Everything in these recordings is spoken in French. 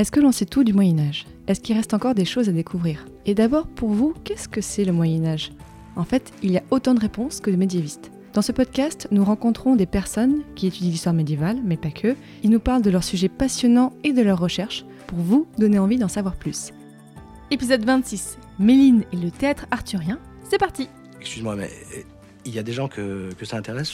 Est-ce que l'on sait tout du Moyen Âge? Est-ce qu'il reste encore des choses à découvrir? Et d'abord, pour vous, qu'est-ce que c'est le Moyen Âge? En fait, il y a autant de réponses que de médiévistes. Dans ce podcast, nous rencontrons des personnes qui étudient l'histoire médiévale, mais pas que. Ils nous parlent de leurs sujets passionnants et de leurs recherches pour vous donner envie d'en savoir plus. Épisode 26, Méline et le théâtre arthurien. C'est parti Excuse-moi, mais euh, il y a des gens que, que ça intéresse?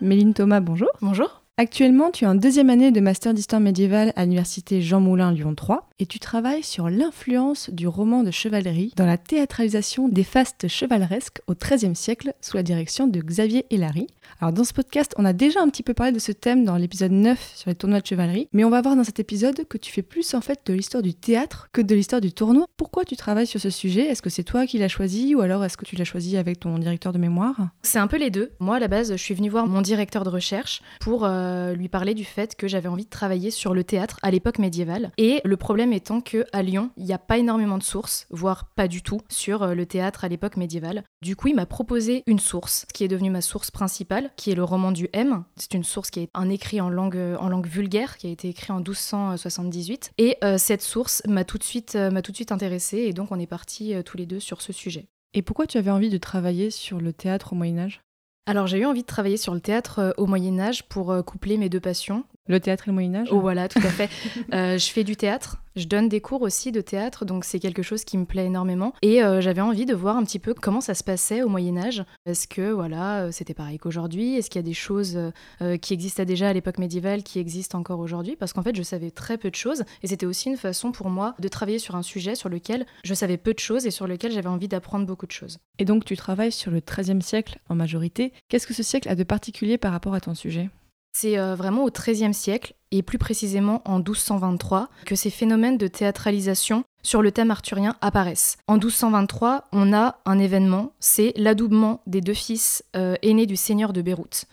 Méline Thomas, bonjour. Bonjour. Actuellement, tu es en deuxième année de master d'histoire médiévale à l'université Jean Moulin Lyon 3 et tu travailles sur l'influence du roman de chevalerie dans la théâtralisation des fastes chevaleresques au XIIIe siècle sous la direction de Xavier Hélary. Alors dans ce podcast, on a déjà un petit peu parlé de ce thème dans l'épisode 9 sur les tournois de chevalerie, mais on va voir dans cet épisode que tu fais plus en fait de l'histoire du théâtre que de l'histoire du tournoi. Pourquoi tu travailles sur ce sujet? Est-ce que c'est toi qui l'as choisi ou alors est-ce que tu l'as choisi avec ton directeur de mémoire? C'est un peu les deux. Moi à la base, je suis venue voir mon directeur de recherche pour euh, lui parler du fait que j'avais envie de travailler sur le théâtre à l'époque médiévale. Et le problème étant que à Lyon, il n'y a pas énormément de sources, voire pas du tout, sur euh, le théâtre à l'époque médiévale. Du coup, il m'a proposé une source qui est devenue ma source principale, qui est le roman du M. C'est une source qui est un écrit en langue, en langue vulgaire, qui a été écrit en 1278. Et euh, cette source m'a tout de suite, euh, m'a tout de suite intéressée, et donc on est partis euh, tous les deux sur ce sujet. Et pourquoi tu avais envie de travailler sur le théâtre au Moyen Âge? Alors j'ai eu envie de travailler sur le théâtre euh, au Moyen Âge pour euh, coupler mes deux passions. Le théâtre et le Moyen Âge Oh voilà, tout à fait. Euh, je fais du théâtre, je donne des cours aussi de théâtre, donc c'est quelque chose qui me plaît énormément. Et euh, j'avais envie de voir un petit peu comment ça se passait au Moyen Âge. Est-ce que voilà, euh, c'était pareil qu'aujourd'hui? Est-ce qu'il y a des choses euh, qui existaient déjà à l'époque médiévale qui existent encore aujourd'hui? Parce qu'en fait, je savais très peu de choses, et c'était aussi une façon pour moi de travailler sur un sujet sur lequel je savais peu de choses et sur lequel j'avais envie d'apprendre beaucoup de choses. Et donc tu travailles sur le XIIIe siècle en majorité. Qu'est-ce que ce siècle a de particulier par rapport à ton sujet? C'est euh, vraiment au XIIIe siècle, et plus précisément en 1223, que ces phénomènes de théâtralisation sur le thème arthurien apparaissent. En 1223, on a un événement, c'est l'adoubement des deux fils euh, aînés du seigneur de Beyrouth.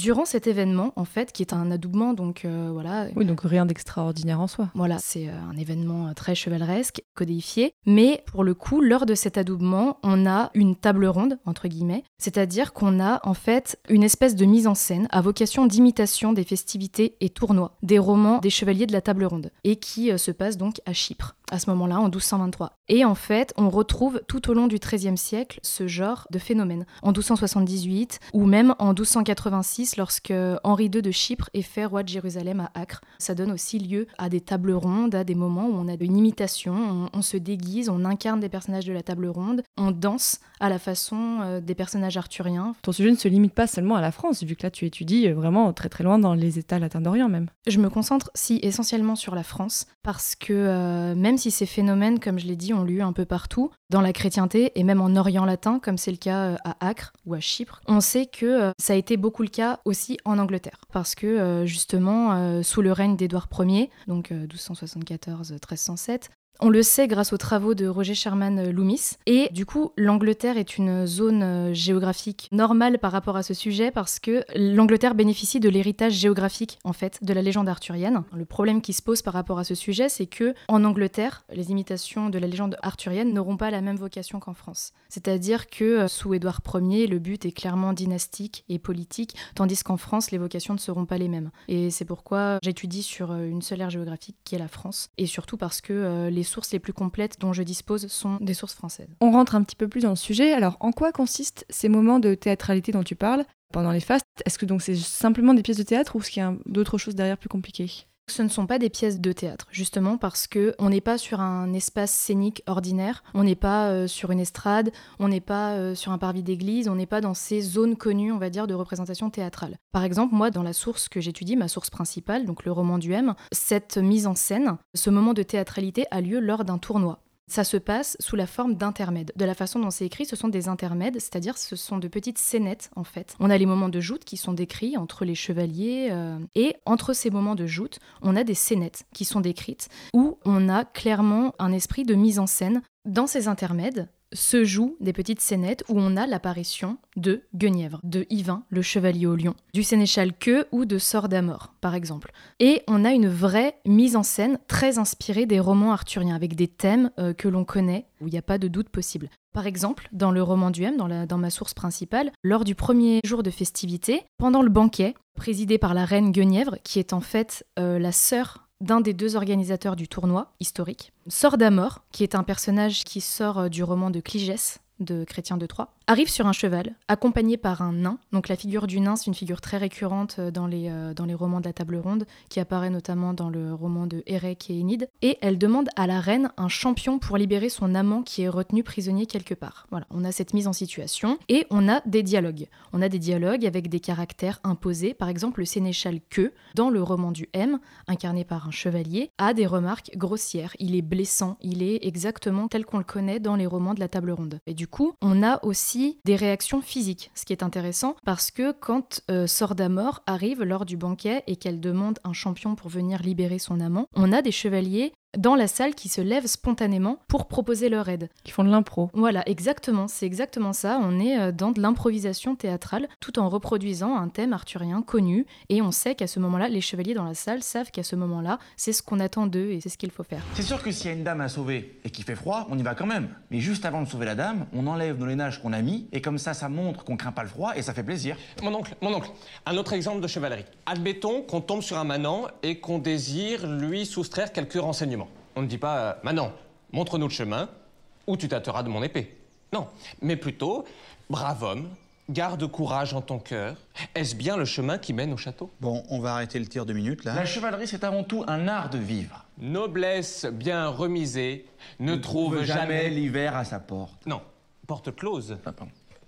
Durant cet événement, en fait, qui est un adoubement, donc euh, voilà, Oui, donc rien d'extraordinaire en soi. voilà, c'est euh, un événement euh, très chevaleresque, codéifié. Mais pour le coup, lors de cet adoubement, on a une table ronde, entre guillemets. C'est-à-dire qu'on a en fait une espèce de mise en scène à vocation d'imitation des festivités et tournois, des romans des chevaliers de la table ronde, et qui se passe donc à Chypre, à ce moment-là, en 1223. Et en fait, on retrouve tout au long du XIIIe siècle ce genre de phénomène. En 1278, ou même en 1286, lorsque Henri II de Chypre est fait roi de Jérusalem à Acre. Ça donne aussi lieu à des tables rondes, à des moments où on a une imitation, on, on se déguise, on incarne des personnages de la table ronde, on danse à la façon euh, des personnages arthuriens. Ton sujet ne se limite pas seulement à la France, vu que là tu étudies euh, vraiment très très loin dans les États latins d'Orient même. Je me concentre si essentiellement sur la France parce que euh, même si ces phénomènes, comme je l'ai dit, ont lieu un peu partout, dans la chrétienté et même en Orient latin, comme c'est le cas euh, à Acre ou à Chypre, on sait que euh, ça a été beaucoup le cas aussi en Angleterre. Parce que euh, justement sous le règne d'Édouard Ier, donc euh, 1274-1307, on le sait grâce aux travaux de Roger Sherman euh, Loomis. Et du coup, l'Angleterre est une zone euh, géographique normale par rapport à ce sujet parce que l'Angleterre bénéficie de l'héritage géographique, en fait, de la légende arthurienne. Le problème qui se pose par rapport à ce sujet, c'est que en Angleterre, les imitations de la légende arthurienne n'auront pas la même vocation qu'en France. C'est-à-dire que euh, sous Édouard Ier, le but est clairement dynastique et politique, tandis qu'en France, les vocations ne seront pas les mêmes. Et c'est pourquoi j'étudie sur une seule aire géographique qui est la France, et surtout parce que les sources les plus complètes dont je dispose sont des sources françaises. On rentre un petit peu plus dans le sujet. Alors, en quoi consistent ces moments de théâtralité dont tu parles? Pendant les fastes Est-ce que donc c'est simplement des pièces de théâtre ou est-ce qu'il y a d'autres choses derrière plus compliquées? Ce ne sont pas des pièces de théâtre, justement parce que on n'est pas sur un espace scénique ordinaire, on n'est pas euh, sur une estrade, on n'est pas euh, sur un parvis d'église, on n'est pas dans ces zones connues, on va dire, de représentation théâtrale. Par exemple, moi, dans la source que j'étudie, ma source principale, donc le roman du M, cette mise en scène, ce moment de théâtralité a lieu lors d'un tournoi. Ça se passe sous la forme d'intermèdes. De la façon dont c'est écrit, ce sont des intermèdes, c'est-à-dire ce sont de petites scénettes en fait. On a les moments de joute qui sont décrits entre les chevaliers euh, et entre ces moments de joute, on a des scénettes qui sont décrites où on a clairement un esprit de mise en scène. Dans ces intermèdes, se jouent des petites scénettes où on a l'apparition de Guenièvre, de Yvain, le chevalier au lion, du sénéchal Que ou de Sort d'Amor, par exemple. Et on a une vraie mise en scène très inspirée des romans arthuriens, avec des thèmes euh, que l'on connaît, où il n'y a pas de doute possible. Par exemple, dans le roman du M, dans, dans ma source principale, lors du premier jour de festivité, pendant le banquet, présidé par la reine Guenièvre, qui est en fait euh, la sœur d'un des deux organisateurs du tournoi historique, Sort d'Amor, qui est un personnage qui sort euh, du roman de Cligès, de Chrétien de Troyes, arrive sur un cheval, accompagné par un nain. Donc la figure du nain, c'est une figure très récurrente euh, dans les, euh, dans les romans de la table ronde, qui apparaît notamment dans le roman de Érec et Enid. Et elle demande à la reine un champion pour libérer son amant qui est retenu prisonnier quelque part. Voilà, on a cette mise en situation. Et on a des dialogues. On a des dialogues avec des caractères imposés. Par exemple, le sénéchal Que, dans le roman du M, incarné par un chevalier, a des remarques grossières. Il est blessant, il est exactement tel qu'on le connaît dans les romans de la table ronde. Et du on a aussi des réactions physiques, ce qui est intéressant parce que quand euh, Sordamor arrive lors du banquet et qu'elle demande un champion pour venir libérer son amant, on a des chevaliers dans la salle qui se lèvent spontanément pour proposer leur aide. Qui font de l'impro. Voilà, exactement, c'est exactement ça. On est euh, dans de l'improvisation théâtrale tout en reproduisant un thème arthurien connu et on sait qu'à ce moment-là, les chevaliers dans la salle savent qu'à ce moment-là, c'est ce qu'on attend d'eux et c'est ce qu'il faut faire. C'est sûr que s'il y a une dame à sauver et qu'il fait froid, on y va quand même. Mais juste avant de sauver la dame, on enlève nos lainages qu'on a mis et comme ça, ça montre qu'on craint pas le froid et ça fait plaisir. Mon oncle, mon oncle, un autre exemple de chevalerie. Admettons qu'on tombe sur un manant et qu'on désire lui soustraire quelques renseignements. On ne dit pas euh, Manon, montre-nous le chemin, ou tu tâteras de mon épée. Non, mais plutôt Brave homme, garde courage en ton cœur. Est-ce bien le chemin qui mène au château? Bon, on va arrêter le tir de minutes là. La chevalerie, c'est avant tout un art de vivre. Noblesse bien remisée ne, trouve, jamais, l'hiver à sa porte. Non, porte close. Ah,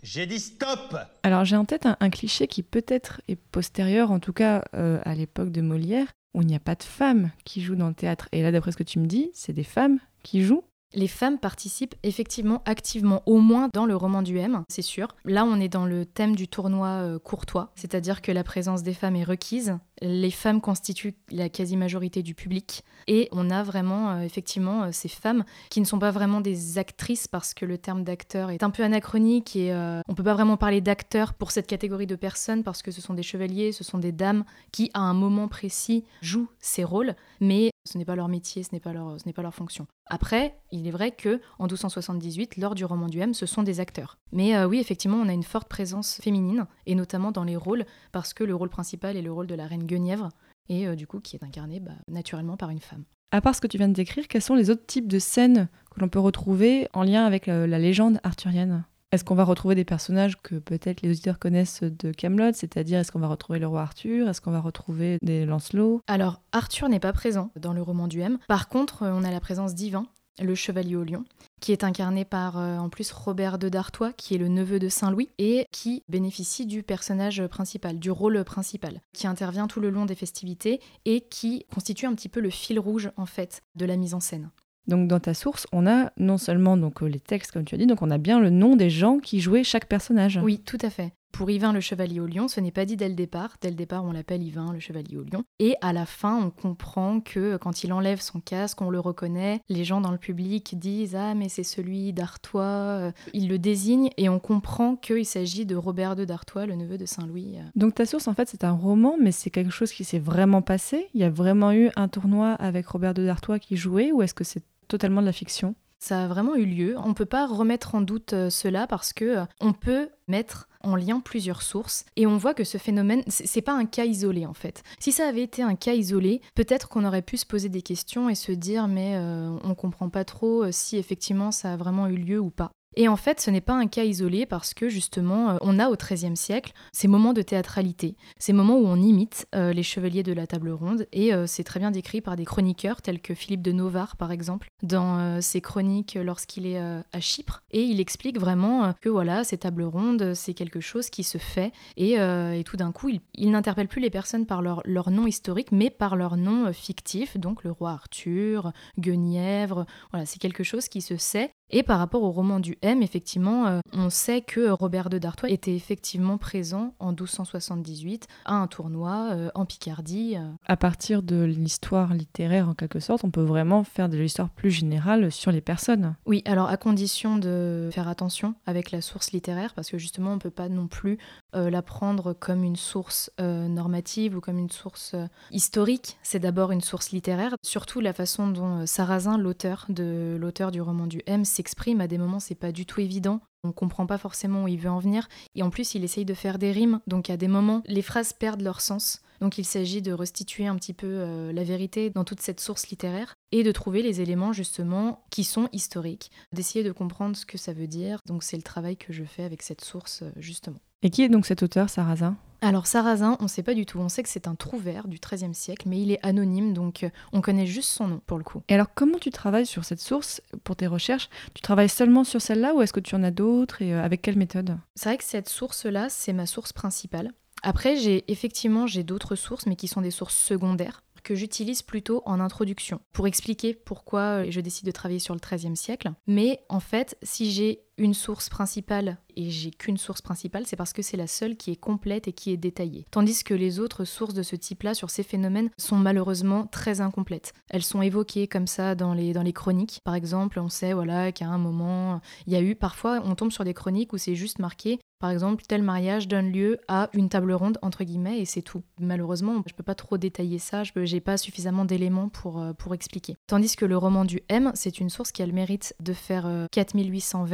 j'ai dit stop Alors j'ai en tête un, cliché qui peut-être est postérieur, en tout cas euh, à l'époque de Molière, où il n'y a pas de femmes qui jouent dans le théâtre. Et là, d'après ce que tu me dis, c'est des femmes qui jouent les femmes participent effectivement activement, au moins dans le roman du M, c'est sûr. Là, on est dans le thème du tournoi euh, courtois, c'est-à-dire que la présence des femmes est requise. Les femmes constituent la quasi-majorité du public. Et on a vraiment, euh, effectivement, euh, ces femmes qui ne sont pas vraiment des actrices parce que le terme d'acteur est un peu anachronique et on peut pas vraiment parler d'acteurs pour cette catégorie de personnes parce que ce sont des chevaliers, ce sont des dames qui, à un moment précis, jouent ces rôles. Mais ce n'est pas leur métier, ce n'est pas leur, fonction. Après, il est vrai que en 1278, lors du roman du M, ce sont des acteurs. Mais euh, oui, effectivement, on a une forte présence féminine, et notamment dans les rôles, parce que le rôle principal est le rôle de la reine Guenièvre, et euh, du coup qui est incarné bah, naturellement par une femme. À part ce que tu viens de décrire, quels sont les autres types de scènes que l'on peut retrouver en lien avec la légende arthurienne? Est-ce qu'on va retrouver des personnages que peut-être les auditeurs connaissent de Camelot, c'est-à-dire est-ce qu'on va retrouver le roi Arthur, est-ce qu'on va retrouver des Lancelot? Alors Arthur n'est pas présent dans le roman du M. Par contre, on a la présence d'Ivan, le chevalier au lion, qui est incarné par euh, en plus Robert de Dartois, qui est le neveu de Saint-Louis, et qui bénéficie du personnage principal, du rôle principal, qui intervient tout le long des festivités et qui constitue un petit peu le fil rouge en fait de la mise en scène. Donc dans ta source, on a non seulement donc euh, les textes comme tu as dit, donc on a bien le nom des gens qui jouaient chaque personnage. Oui, tout à fait. Pour Yvain le chevalier au lion, ce n'est pas dit dès le départ. Dès le départ, on l'appelle Yvain le chevalier au lion. Et à la fin, on comprend que quand il enlève son casque, on le reconnaît. Les gens dans le public disent Ah, mais c'est celui d'Artois. Euh, il le désigne et on comprend qu'il s'agit de Robert de d'Artois, le neveu de Saint-Louis. Euh. Donc ta source, en fait, c'est un roman, mais c'est quelque chose qui s'est vraiment passé Il y a vraiment eu un tournoi avec Robert de d'Artois qui jouait ou est-ce que c'est totalement de la fiction ça a vraiment eu lieu. On ne peut pas remettre en doute euh, cela parce que euh, on peut mettre en lien plusieurs sources et on voit que ce phénomène c'est pas un cas isolé en fait. Si ça avait été un cas isolé, peut-être qu'on aurait pu se poser des questions et se dire mais euh, on comprend pas trop si effectivement ça a vraiment eu lieu ou pas. Et en fait, ce n'est pas un cas isolé parce que justement, euh, on a au XIIIe siècle ces moments de théâtralité, ces moments où on imite euh, les chevaliers de la table ronde, et euh, c'est très bien décrit par des chroniqueurs tels que Philippe de Novare, par exemple, dans ses chroniques lorsqu'il est à Chypre, et il explique vraiment que voilà, ces tables rondes, c'est quelque chose qui se fait, et, tout d'un coup, il, n'interpelle plus les personnes par leur, leur nom historique, mais par leur nom fictif, donc le roi Arthur, Guenièvre, voilà, c'est quelque chose qui se sait, et par rapport au roman du M, effectivement, euh, on sait que Robert de Dartois était effectivement présent en 1278 à un tournoi euh, en Picardie. Euh. À partir de l'histoire littéraire, en quelque sorte, on peut vraiment faire de l'histoire plus générale sur les personnes. Oui, alors à condition de faire attention avec la source littéraire, parce que justement, on ne peut pas non plus la prendre comme une source normative ou comme une source historique. C'est d'abord une source littéraire. Surtout la façon dont Sarrazin, l'auteur de l'auteur du roman du M, s'exprime à des moments, c'est pas du tout évident. On comprend pas forcément où il veut en venir. Et en plus, il essaye de faire des rimes. Donc à des moments, les phrases perdent leur sens. Donc il s'agit de restituer un petit peu euh, la vérité dans toute cette source littéraire et de trouver les éléments justement qui sont historiques, d'essayer de comprendre ce que ça veut dire. Donc c'est le travail que je fais avec cette source euh, justement. Et qui est donc cet auteur, Sarrazin alors Sarrazin, on ne sait pas du tout. On sait que c'est un trouvère du XIIIe siècle, mais il est anonyme, donc euh, on connaît juste son nom pour le coup. Et alors comment tu travailles sur cette source pour tes recherches? Tu travailles seulement sur celle-là ou est-ce que tu en as d'autres et euh, avec quelle méthode? C'est vrai que cette source-là, c'est ma source principale. Après, j'ai effectivement j'ai d'autres sources, mais qui sont des sources secondaires que j'utilise plutôt en introduction pour expliquer pourquoi euh, je décide de travailler sur le XIIIe siècle. Mais en fait, si j'ai une source principale et j'ai qu'une source principale, c'est parce que c'est la seule qui est complète et qui est détaillée. Tandis que les autres sources de ce type-là sur ces phénomènes sont malheureusement très incomplètes. Elles sont évoquées comme ça dans les, dans les chroniques. Par exemple, on sait voilà qu'à un moment, il y a eu parfois on tombe sur des chroniques où c'est juste marqué par exemple, tel mariage donne lieu à une table ronde, entre guillemets, et c'est tout. Malheureusement, je peux pas trop détailler ça, je n'ai pas suffisamment d'éléments pour, euh, pour expliquer. Tandis que le roman du M, c'est une source qui a le mérite de faire 4800 euh,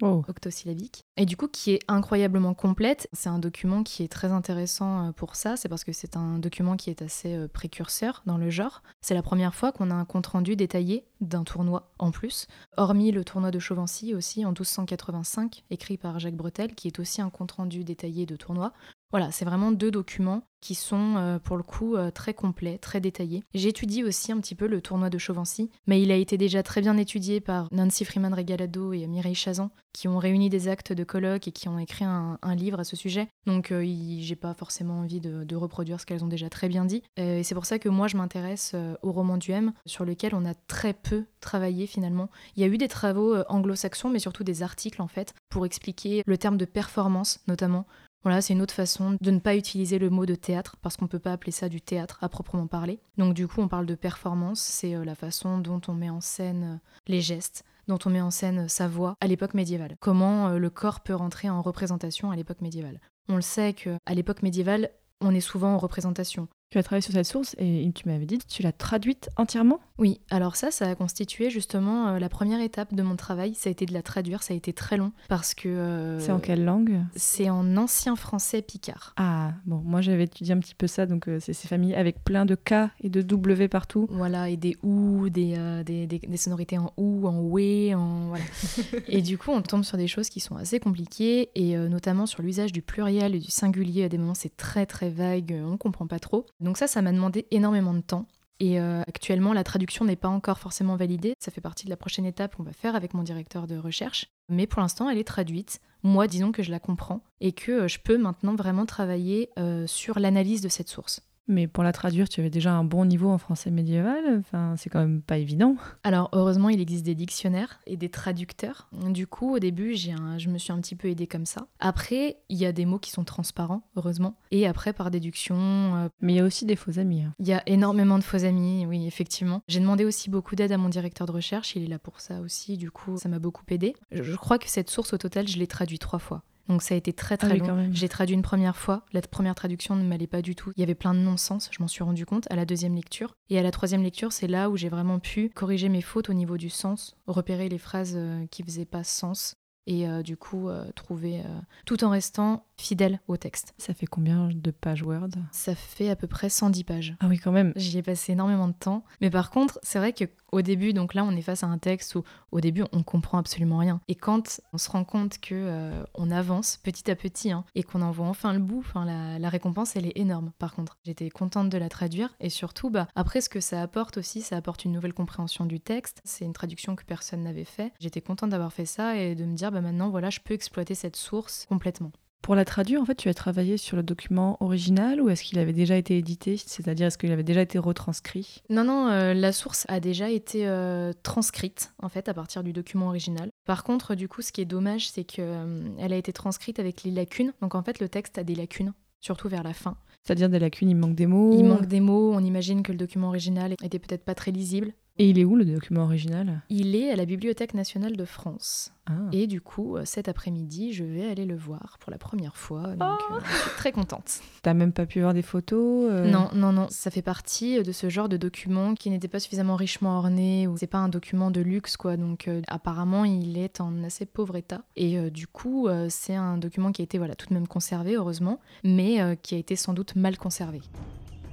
vers, octosyllabique, et du coup qui est incroyablement complète. C'est un document qui est très intéressant euh, pour ça, c'est parce que c'est un document qui est assez euh, précurseur dans le genre. C'est la première fois qu'on a un compte-rendu détaillé d'un tournoi en plus, hormis le tournoi de Chauvency aussi en 1285, écrit par Jacques Bretel, qui est aussi un compte-rendu détaillé de tournoi. Voilà, c'est vraiment deux documents qui sont euh, pour le coup euh, très complets, très détaillés. J'étudie aussi un petit peu le tournoi de Chauvency, mais il a été déjà très bien étudié par Nancy Freeman Regalado et Mireille Chazan, qui ont réuni des actes de colloque et qui ont écrit un, livre à ce sujet. Donc euh, j'ai pas forcément envie de, reproduire ce qu'elles ont déjà très bien dit. et c'est pour ça que moi je m'intéresse au roman du M, sur lequel on a très peu travaillé finalement. Il y a eu des travaux anglo-saxons, mais surtout des articles en fait, pour expliquer le terme de performance notamment. Voilà, c'est une autre façon de ne pas utiliser le mot de théâtre, parce qu'on ne peut pas appeler ça du théâtre à proprement parler. Donc du coup, on parle de performance, c'est euh, la façon dont on met en scène euh, les gestes, dont on met en scène euh, sa voix à l'époque médiévale. Comment le corps peut rentrer en représentation à l'époque médiévale. On le sait qu'à l'époque médiévale, on est souvent en représentation. Tu as travaillé sur cette source et tu m'avais dit que tu l'as traduite entièrement? Oui, alors ça, ça a constitué justement euh, la première étape de mon travail. Ça a été de la traduire, ça a été très long parce que. Euh, c'est en quelle langue? C'est en ancien français picard. Ah, bon, moi j'avais étudié un petit peu ça, donc euh, c'est ces familles avec plein de K et de W partout. Voilà, et des OU, des, des, des, sonorités en OU, en WE, en. Voilà. et du coup, on tombe sur des choses qui sont assez compliquées et notamment sur l'usage du pluriel et du singulier. À des moments, c'est très très vague, on comprend pas trop. Donc ça, ça m'a demandé énormément de temps. Et euh, actuellement, la traduction n'est pas encore forcément validée. Ça fait partie de la prochaine étape qu'on va faire avec mon directeur de recherche. Mais pour l'instant, elle est traduite. Moi, disons que je la comprends et que euh, je peux maintenant vraiment travailler euh, sur l'analyse de cette source. Mais pour la traduire, tu avais déjà un bon niveau en français médiéval. Enfin, c'est quand même pas évident. Alors, heureusement, il existe des dictionnaires et des traducteurs. Du coup, au début, j'ai je me suis un petit peu aidée comme ça. Après, il y a des mots qui sont transparents, heureusement. Et après, par déduction. Euh, Mais il y a aussi des faux amis. Hein. Il y a énormément de faux amis, oui, effectivement. J'ai demandé aussi beaucoup d'aide à mon directeur de recherche. Il est là pour ça aussi. Du coup, ça m'a beaucoup aidé. Je crois que cette source, au total, je l'ai traduite trois fois. Donc ça a été très très ah long. J'ai traduit une première fois. La première traduction ne m'allait pas du tout. Il y avait plein de non-sens, je m'en suis rendu compte à la deuxième lecture. Et à la troisième lecture, c'est là où j'ai vraiment pu corriger mes fautes au niveau du sens, repérer les phrases euh, qui faisaient pas sens et euh, du coup euh, trouver tout en restant fidèle au texte. Ça fait combien de pages Word? Ça fait à peu près 110 pages. Ah oui quand même. J'y ai passé énormément de temps. Mais par contre, c'est vrai que Au début, donc là, on est face à un texte où, au début, on comprend absolument rien. Et quand on se rend compte que euh, on avance petit à petit hein, et qu'on en voit enfin le bout, la, la récompense, elle est énorme. Par contre, j'étais contente de la traduire et surtout, bah, après, ce que ça apporte aussi, ça apporte une nouvelle compréhension du texte. C'est une traduction que personne n'avait fait. J'étais contente d'avoir fait ça et de me dire, bah maintenant, voilà, je peux exploiter cette source complètement. Pour la traduire, en fait, tu as travaillé sur le document original ou est-ce qu'il avait déjà été édité? C'est-à-dire, est-ce qu'il avait déjà été retranscrit? Non, non, euh, la source a déjà été euh, transcrite, en fait, à partir du document original. Par contre, du coup, ce qui est dommage, c'est qu'elle euh, a été transcrite avec les lacunes. Donc, en fait, le texte a des lacunes, surtout vers la fin. C'est-à-dire des lacunes, il manque des mots? Il manque des mots, on imagine que le document original était peut-être pas très lisible. Et il est où le document original? Il est à la Bibliothèque nationale de France. Ah. Et du coup, euh, cet après-midi, je vais aller le voir pour la première fois. Donc, Oh. euh, je suis très contente. T'as même pas pu voir des photos euh, Non, non, non. Ça fait partie de ce genre de document qui n'était pas suffisamment richement orné ou c'est pas un document de luxe, quoi. Donc, euh, apparemment, il est en assez pauvre état. Et euh, du coup, euh, c'est un document qui a été, voilà, tout de même conservé, heureusement, mais euh, qui a été sans doute mal conservé.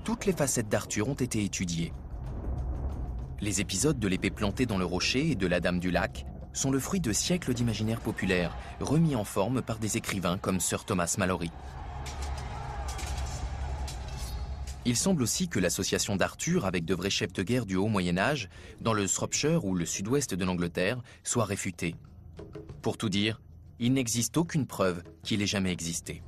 Toutes les facettes d'Arthur ont été étudiées. Les épisodes de l'épée plantée dans le rocher et de la Dame du Lac sont le fruit de siècles d'imaginaire populaire, remis en forme par des écrivains comme Sir Thomas Malory. Il semble aussi que l'association d'Arthur avec de vrais chefs de guerre du haut Moyen Âge, dans le Shropshire ou le sud-ouest de l'Angleterre, soit réfutée. Pour tout dire, il n'existe aucune preuve qu'il ait jamais existé.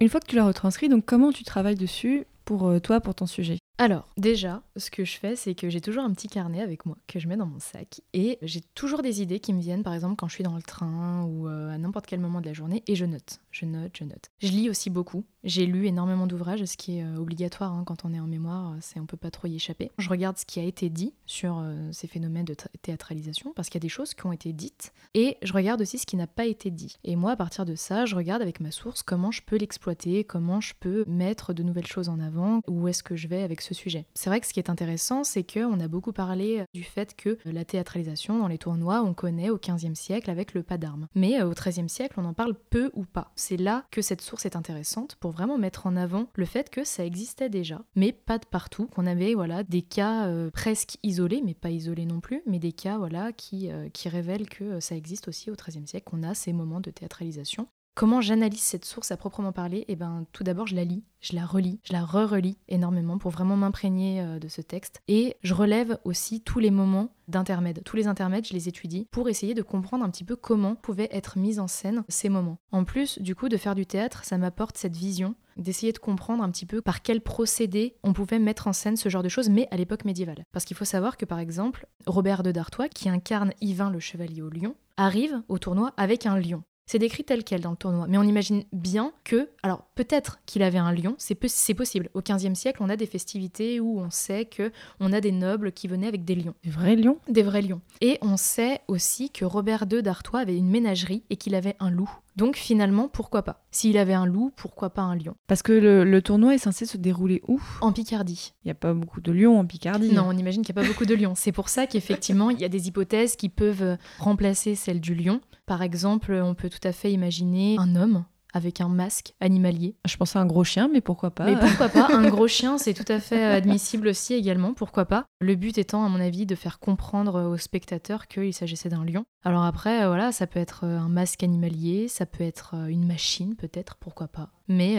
Une fois que tu l'as retranscrit, donc comment tu travailles dessus pour euh, toi, pour ton sujet? Alors, déjà, ce que je fais, c'est que j'ai toujours un petit carnet avec moi que je mets dans mon sac. Et j'ai toujours des idées qui me viennent, par exemple, quand je suis dans le train ou euh, à n'importe quel moment de la journée, et je note, je note, je note. Je lis aussi beaucoup. J'ai lu énormément d'ouvrages, ce qui est euh, obligatoire hein, quand on est en mémoire, euh, c'est on peut pas trop y échapper. Je regarde ce qui a été dit sur ces phénomènes de tra- théâtralisation, parce qu'il y a des choses qui ont été dites, et je regarde aussi ce qui n'a pas été dit. Et moi, à partir de ça, je regarde avec ma source comment je peux l'exploiter, comment je peux mettre de nouvelles choses en avant, où est-ce que je vais avec ce sujet. C'est vrai que ce qui est intéressant, c'est qu'on a beaucoup parlé du fait que la théâtralisation dans les tournois, on connaît au XVe siècle avec le pas d'armes. Mais euh, au XIIIe siècle, on en parle peu ou pas. C'est là que cette source est intéressante pour vraiment mettre en avant le fait que ça existait déjà, mais pas de partout, qu'on avait voilà des cas euh, presque isolés, mais pas isolés non plus, mais des cas voilà qui, euh, qui révèlent que euh, ça existe aussi au XIIIe siècle, qu'on a ces moments de théâtralisation. Comment j'analyse cette source à proprement parler Eh ben, tout d'abord, je la lis, je la relis, je la re-relis énormément pour vraiment m'imprégner euh, de ce texte. Et je relève aussi tous les moments d'intermède. Tous les intermèdes, je les étudie pour essayer de comprendre un petit peu comment pouvaient être mis en scène ces moments. En plus, du coup, de faire du théâtre, ça m'apporte cette vision d'essayer de comprendre un petit peu par quel procédé on pouvait mettre en scène ce genre de choses, mais à l'époque médiévale. Parce qu'il faut savoir que, par exemple, Robert de Dartois, qui incarne Yvain le chevalier au lion, arrive au tournoi avec un lion. C'est décrit tel quel dans le tournoi, mais on imagine bien que, alors peut-être qu'il avait un lion, c'est, possible. Au XVe siècle, on a des festivités où on sait que on a des nobles qui venaient avec des lions, Des vrais lions? Des vrais lions. Et on sait aussi que Robert II d'Artois avait une ménagerie et qu'il avait un loup. Donc finalement, pourquoi pas? S'il avait un loup, pourquoi pas un lion? Parce que le, le tournoi est censé se dérouler où? En Picardie. Il n'y a pas beaucoup de lions en Picardie. Non, on imagine qu'il n'y a pas beaucoup de lions. C'est pour ça qu'effectivement, il y a des hypothèses qui peuvent remplacer celle du lion. Par exemple, on peut tout à fait imaginer un homme avec un masque animalier. Je pensais à un gros chien, mais pourquoi pas Mais pourquoi pas Un gros chien, c'est tout à fait admissible aussi également, pourquoi pas Le but étant, à mon avis, de faire comprendre aux spectateurs qu'il s'agissait d'un lion. Alors après, euh, voilà, ça peut être euh, un masque animalier, ça peut être euh, une machine peut-être, pourquoi pas. Mais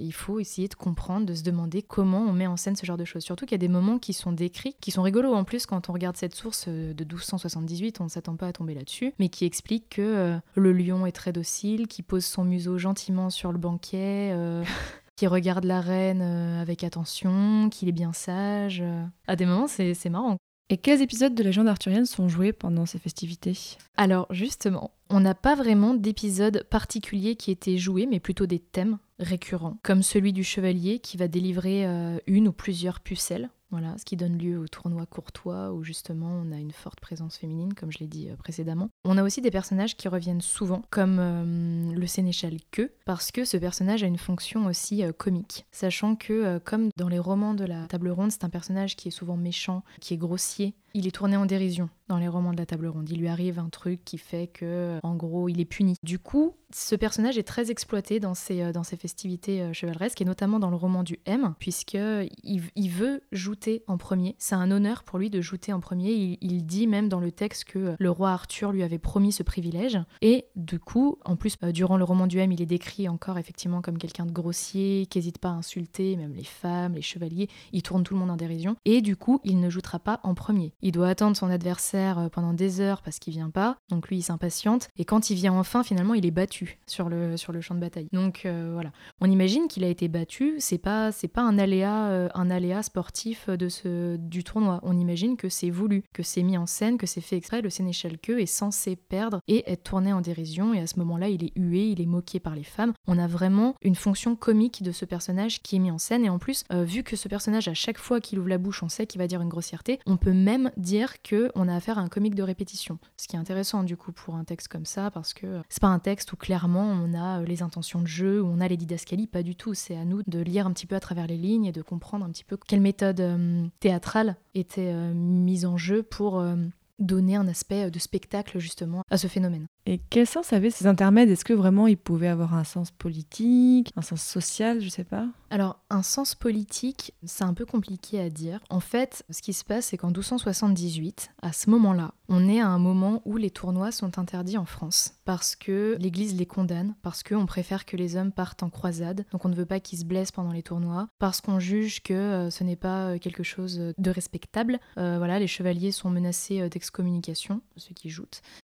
il faut essayer de comprendre, de se demander comment on met en scène ce genre de choses. Surtout qu'il y a des moments qui sont décrits, qui sont rigolos en plus quand on regarde cette source de 1278, on ne s'attend pas à tomber là-dessus, mais qui explique que le lion est très docile, qui pose son museau gentiment sur le banquet, qui regarde la reine avec attention, qu'il est bien sage. À des moments, c'est marrant. Et quels épisodes de légende arthurienne sont joués pendant ces festivités? Alors justement, on n'a pas vraiment d'épisode particulier qui était joué, mais plutôt des thèmes récurrents, comme celui du chevalier qui va délivrer euh, une ou plusieurs pucelles. Voilà, ce qui donne lieu au tournoi courtois où justement on a une forte présence féminine, comme je l'ai dit euh, précédemment. On a aussi des personnages qui reviennent souvent, comme euh, le sénéchal Que, parce que ce personnage a une fonction aussi comique, sachant que comme dans les romans de la table ronde, c'est un personnage qui est souvent méchant, qui est grossier, il est tourné en dérision. dans les romans de la table ronde. Il lui arrive un truc qui fait que, en gros, il est puni. Du coup, ce personnage est très exploité dans ses, euh, dans festivités euh, chevaleresques et notamment dans le roman du M, puisque il, veut jouter en premier. C'est un honneur pour lui de jouter en premier. Il, il, dit même dans le texte que le roi Arthur lui avait promis ce privilège. Et du coup, en plus, euh, durant le roman du M, il est décrit encore effectivement comme quelqu'un de grossier, qui n'hésite pas à insulter même les femmes, les chevaliers. Il tourne tout le monde en dérision. Et du coup, il ne jouera pas en premier. Il doit attendre son adversaire pendant des heures parce qu'il vient pas. Donc lui, il s'impatiente. Et quand il vient enfin, finalement, il est battu sur le, sur le champ de bataille. Donc euh, voilà, on imagine qu'il a été battu, c'est pas, c'est pas un, aléa, euh, un aléa sportif de ce, du tournoi. On imagine que c'est voulu, que c'est mis en scène, que c'est fait exprès. Le sénéchal Queue est censé perdre et être tourné en dérision, et à ce moment-là, il est hué, il est moqué par les femmes. On a vraiment une fonction comique de ce personnage qui est mis en scène, et en plus, euh, vu que ce personnage, à chaque fois qu'il ouvre la bouche, on sait qu'il va dire une grossièreté, on peut même dire que on a affaire à un comique de répétition. Ce qui est intéressant du coup pour un texte comme ça, parce que c'est pas un texte où clairement on a euh, les intentions de jeu, où on a les didascalies, pas du tout. C'est à nous de lire un petit peu à travers les lignes et de comprendre un petit peu quelle méthode euh, théâtrale était euh, mise en jeu pour donner un aspect de spectacle justement à ce phénomène. Et quel sens avaient ces intermèdes? Est-ce que vraiment ils pouvaient avoir un sens politique, un sens social, je sais pas? Alors, un sens politique, c'est un peu compliqué à dire. En fait, ce qui se passe, c'est qu'en 1278, à ce moment-là, on est à un moment où les tournois sont interdits en France parce que l'Église les condamne, parce qu'on préfère que les hommes partent en croisade, donc on ne veut pas qu'ils se blessent pendant les tournois, parce qu'on juge que euh, ce n'est pas euh, quelque chose de respectable. Euh, voilà, les chevaliers sont menacés d'excommunication, ceux qui jouent.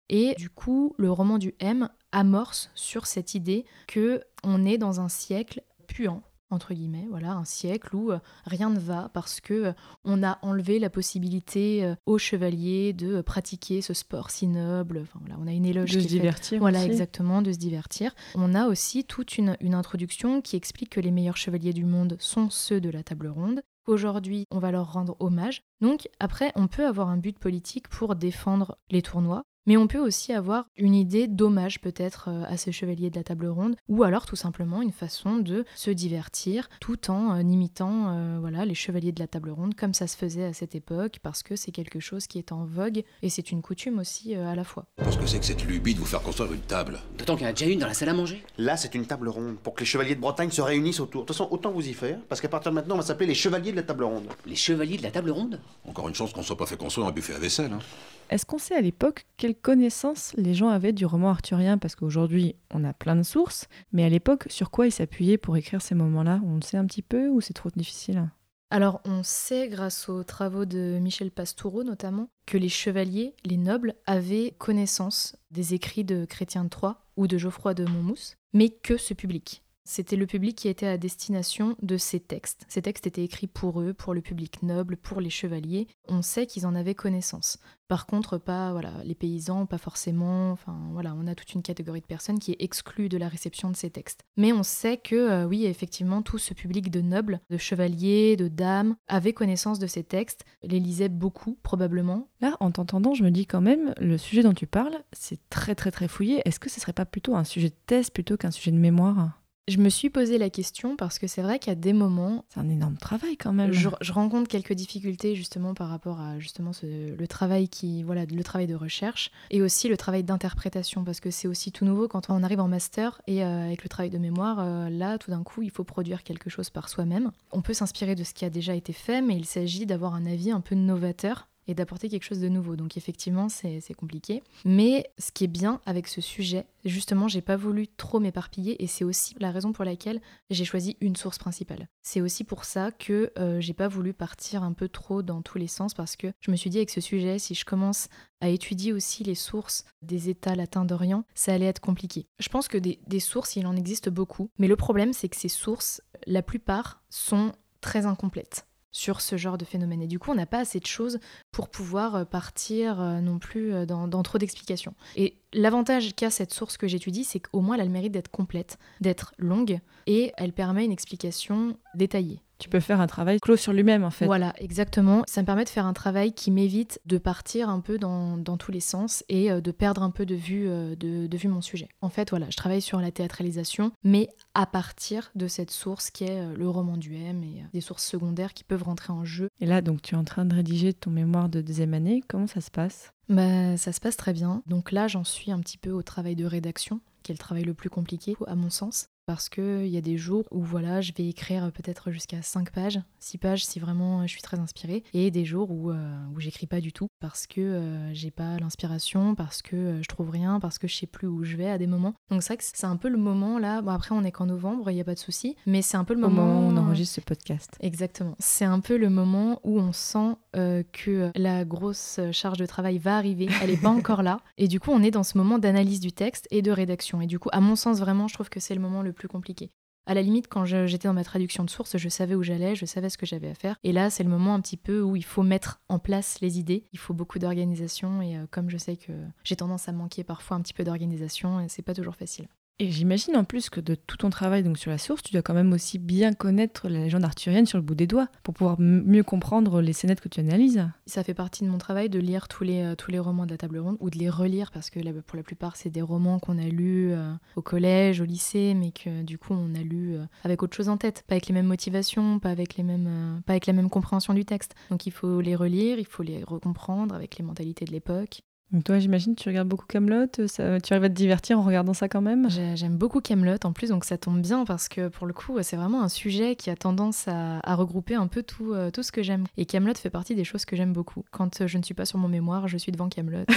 Et du coup, le roman du M amorce sur cette idée que on est dans un siècle puant entre guillemets, voilà, un siècle où euh, rien ne va parce que euh, on a enlevé la possibilité euh, aux chevaliers de pratiquer ce sport si noble. Enfin voilà, on a une éloge de se divertir. Voilà, exactement, de se divertir. On a aussi toute une, une introduction qui explique que les meilleurs chevaliers du monde sont ceux de la table ronde Aujourd'hui, on va leur rendre hommage. Donc après, on peut avoir un but politique pour défendre les tournois, mais on peut aussi avoir une idée d'hommage peut-être euh, à ces chevaliers de la table ronde, ou alors tout simplement une façon de se divertir tout en euh, imitant euh, voilà, les chevaliers de la table ronde comme ça se faisait à cette époque, parce que c'est quelque chose qui est en vogue et c'est une coutume aussi à la fois. Qu'est-ce que c'est que cette lubie de vous faire construire une table D'autant qu'il y en a déjà une dans la salle à manger. Là, c'est une table ronde pour que les chevaliers de Bretagne se réunissent autour. De toute façon, autant vous y faire, parce qu'à partir de maintenant, on va s'appeler les chevaliers de la table ronde. Les chevaliers de la table ronde? Encore une chance qu'on soit pas fait construire un buffet à vaisselle. Hein. Est-ce qu'on sait à l'époque quelle connaissance les gens avaient du roman arthurien? Parce qu'aujourd'hui, on a plein de sources, mais à l'époque, sur quoi ils s'appuyaient pour écrire ces moments-là? On le sait un petit peu ou c'est trop difficile? Alors, on sait, grâce aux travaux de Michel Pastoureau notamment, que les chevaliers, les nobles, avaient connaissance des écrits de Chrétien de Troyes ou de Geoffroy de Monmouth, mais que ce public. C'était le public qui était à destination de ces textes. Ces textes étaient écrits pour eux, pour le public noble, pour les chevaliers. On sait qu'ils en avaient connaissance. Par contre, pas voilà, les paysans, pas forcément. Enfin, voilà, on a toute une catégorie de personnes qui est exclue de la réception de ces textes. Mais on sait que, euh, oui, effectivement, tout ce public de nobles, de chevaliers, de dames, avait connaissance de ces textes, les lisait beaucoup, probablement. Là, en t'entendant, je me dis quand même, le sujet dont tu parles, c'est très, très, très fouillé. Est-ce que ce serait pas plutôt un sujet de thèse plutôt qu'un sujet de mémoire? Je me suis posé la question parce que c'est vrai qu'à des moments, c'est un énorme travail quand même. Je, rencontre quelques difficultés justement par rapport à justement le travail qui voilà le travail de recherche et aussi le travail d'interprétation parce que c'est aussi tout nouveau quand on arrive en master et euh, avec le travail de mémoire euh, là tout d'un coup il faut produire quelque chose par soi-même. On peut s'inspirer de ce qui a déjà été fait mais il s'agit d'avoir un avis un peu novateur et d'apporter quelque chose de nouveau. Donc effectivement, c'est compliqué. Mais ce qui est bien avec ce sujet, justement, j'ai pas voulu trop m'éparpiller et c'est aussi la raison pour laquelle j'ai choisi une source principale. C'est aussi pour ça que euh, j'ai pas voulu partir un peu trop dans tous les sens parce que je me suis dit avec ce sujet, si je commence à étudier aussi les sources des États latins d'Orient, ça allait être compliqué. Je pense que des, des sources, il en existe beaucoup, mais le problème, c'est que ces sources, la plupart, sont très incomplètes sur ce genre de phénomène. Et du coup, on n'a pas assez de choses pour pouvoir euh, partir euh, non plus euh, dans, trop d'explications. Et l'avantage qu'a cette source que j'étudie, c'est qu'au moins elle a le mérite d'être complète, d'être longue, et elle permet une explication détaillée. Tu peux faire un travail clos sur lui-même en fait. Voilà, exactement. Ça me permet de faire un travail qui m'évite de partir un peu dans, dans tous les sens et euh, de perdre un peu de vue, euh, de, de vue mon sujet. En fait, voilà, je travaille sur la théâtralisation, mais à partir de cette source qui est euh, le roman du M et des sources secondaires qui peuvent rentrer en jeu. Et là, donc, tu es en train de rédiger ton mémoire de deuxième année. Comment ça se passe? Bah, Ça se passe très bien. Donc là, j'en suis un petit peu au travail de rédaction qui est le travail le plus compliqué à mon sens parce qu'il y a des jours où voilà, je vais écrire peut-être jusqu'à 5 pages, 6 pages si vraiment je suis très inspirée, et des jours où, euh, où j'écris pas du tout parce que euh, j'ai pas l'inspiration, parce que euh, je trouve rien, parce que je sais plus où je vais à des moments. Donc c'est vrai que c'est un peu le moment là, bon après on est qu'en novembre, il n'y a pas de souci, mais c'est un peu le Au moment, moment où on enregistre ce podcast. Exactement. C'est un peu le moment où on sent euh, que la grosse charge de travail va arriver, elle n'est pas encore là, et du coup on est dans ce moment d'analyse du texte et de rédaction. Et du coup, à mon sens vraiment, je trouve que c'est le moment le plus compliqué. À la limite, quand j'étais dans ma traduction de source, je savais où j'allais, je savais ce que j'avais à faire. Et là, c'est le moment un petit peu où il faut mettre en place les idées. Il faut beaucoup d'organisation. Et euh, comme je sais que j'ai tendance à manquer parfois un petit peu d'organisation, c'est pas toujours facile. Et j'imagine en plus que de tout ton travail donc sur la source, tu dois quand même aussi bien connaître la légende arthurienne sur le bout des doigts pour pouvoir mieux comprendre les scénettes que tu analyses. Ça fait partie de mon travail de lire tous les, euh, tous les romans de la table ronde ou de les relire parce que là, pour la plupart, c'est des romans qu'on a lus euh, au collège, au lycée, mais que du coup, on a lu euh, avec autre chose en tête, pas avec les mêmes motivations, pas avec, les mêmes, pas avec la même compréhension du texte. Donc il faut les relire, il faut les recomprendre avec les mentalités de l'époque. Donc toi, j'imagine, tu regardes beaucoup Camelot, tu arrives à te divertir en regardant ça quand même? J'ai- J'aime beaucoup Camelot en plus, donc ça tombe bien parce que pour le coup, c'est vraiment un sujet qui a tendance à, à regrouper un peu tout, euh, tout ce que j'aime. Et Camelot fait partie des choses que j'aime beaucoup. Quand euh, je ne suis pas sur mon mémoire, je suis devant Camelot.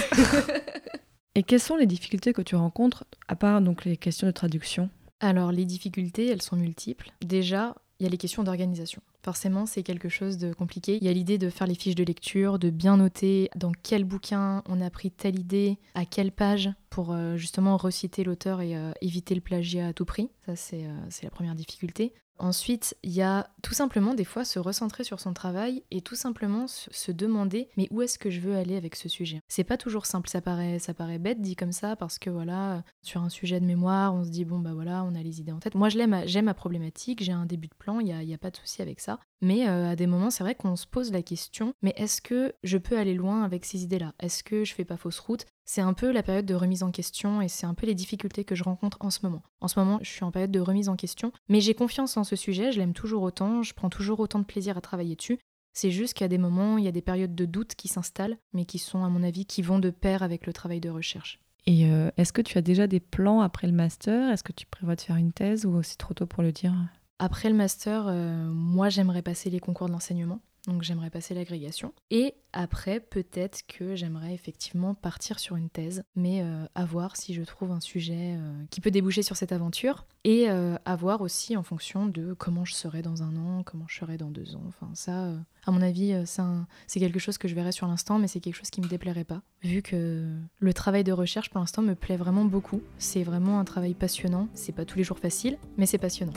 Et quelles sont les difficultés que tu rencontres, à part donc les questions de traduction? Alors, les difficultés, elles sont multiples. Déjà, il y a les questions d'organisation. Forcément, c'est quelque chose de compliqué. Il y a l'idée de faire les fiches de lecture, de bien noter dans quel bouquin on a pris telle idée, à quelle page, pour euh, justement reciter l'auteur et euh, éviter le plagiat à tout prix. Ça, c'est euh, c'est la première difficulté. Ensuite, il y a tout simplement des fois se recentrer sur son travail et tout simplement se demander mais où est-ce que je veux aller avec ce sujet? C'est pas toujours simple, ça paraît ça paraît bête dit comme ça parce que voilà, sur un sujet de mémoire, on se dit bon bah voilà, on a les idées en tête. Moi je l'aime, j'aime ma problématique, j'ai un début de plan, il y a, il y a pas de souci avec ça. Mais euh, à des moments, c'est vrai qu'on se pose la question mais est-ce que je peux aller loin avec ces idées-là? Est-ce que je fais pas fausse route? C'est un peu la période de remise en question et c'est un peu les difficultés que je rencontre en ce moment. En ce moment, je suis en période de remise en question, mais j'ai confiance en ce sujet, je l'aime toujours autant, je prends toujours autant de plaisir à travailler dessus. C'est juste qu'à des moments, il y a des périodes de doute qui s'installent, mais qui sont, à mon avis, qui vont de pair avec le travail de recherche. Et euh, est-ce que tu as déjà des plans après le master? Est-ce que tu prévois de faire une thèse ou c'est trop tôt pour le dire? Après le master, euh, moi, j'aimerais passer les concours de l'enseignement. Donc j'aimerais passer l'agrégation. Et après, peut-être que j'aimerais effectivement partir sur une thèse, mais euh, à voir si je trouve un sujet euh, qui peut déboucher sur cette aventure. Et euh, à voir aussi en fonction de comment je serai dans un an, comment je serai dans deux ans. Enfin ça, à mon avis, c'est quelque chose que je verrai sur l'instant, mais c'est quelque chose qui me déplairait pas. Vu que le travail de recherche pour l'instant me plaît vraiment beaucoup. C'est vraiment un travail passionnant. C'est pas tous les jours facile, mais c'est passionnant.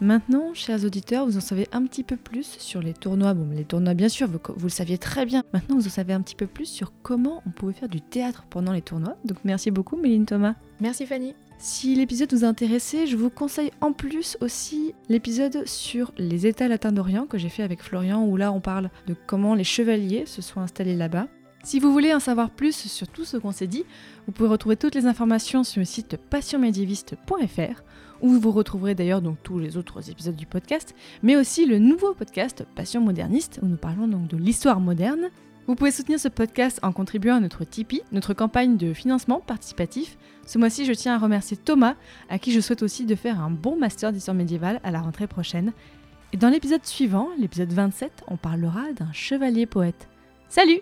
Maintenant, chers auditeurs, vous en savez un petit peu plus sur les tournois. Bon, les tournois, bien sûr, vous, vous le saviez très bien. Maintenant, vous en savez un petit peu plus sur comment on pouvait faire du théâtre pendant les tournois. Donc, merci beaucoup, Méline Thomas. Merci Fanny. Si l'épisode vous a intéressé, je vous conseille en plus aussi l'épisode sur les États latins d'Orient que j'ai fait avec Florian, où là on parle de comment les chevaliers se sont installés là-bas. Si vous voulez en savoir plus sur tout ce qu'on s'est dit, vous pouvez retrouver toutes les informations sur le site passionmédiéviste.fr, où vous retrouverez d'ailleurs donc tous les autres épisodes du podcast, mais aussi le nouveau podcast Passion moderniste, où nous parlons donc de l'histoire moderne. Vous pouvez soutenir ce podcast en contribuant à notre Tipeee, notre campagne de financement participatif. Ce mois-ci, je tiens à remercier Thomas, à qui je souhaite aussi de faire un bon master d'histoire médiévale à la rentrée prochaine. Et dans l'épisode suivant, l'épisode 27, on parlera d'un chevalier poète. Salut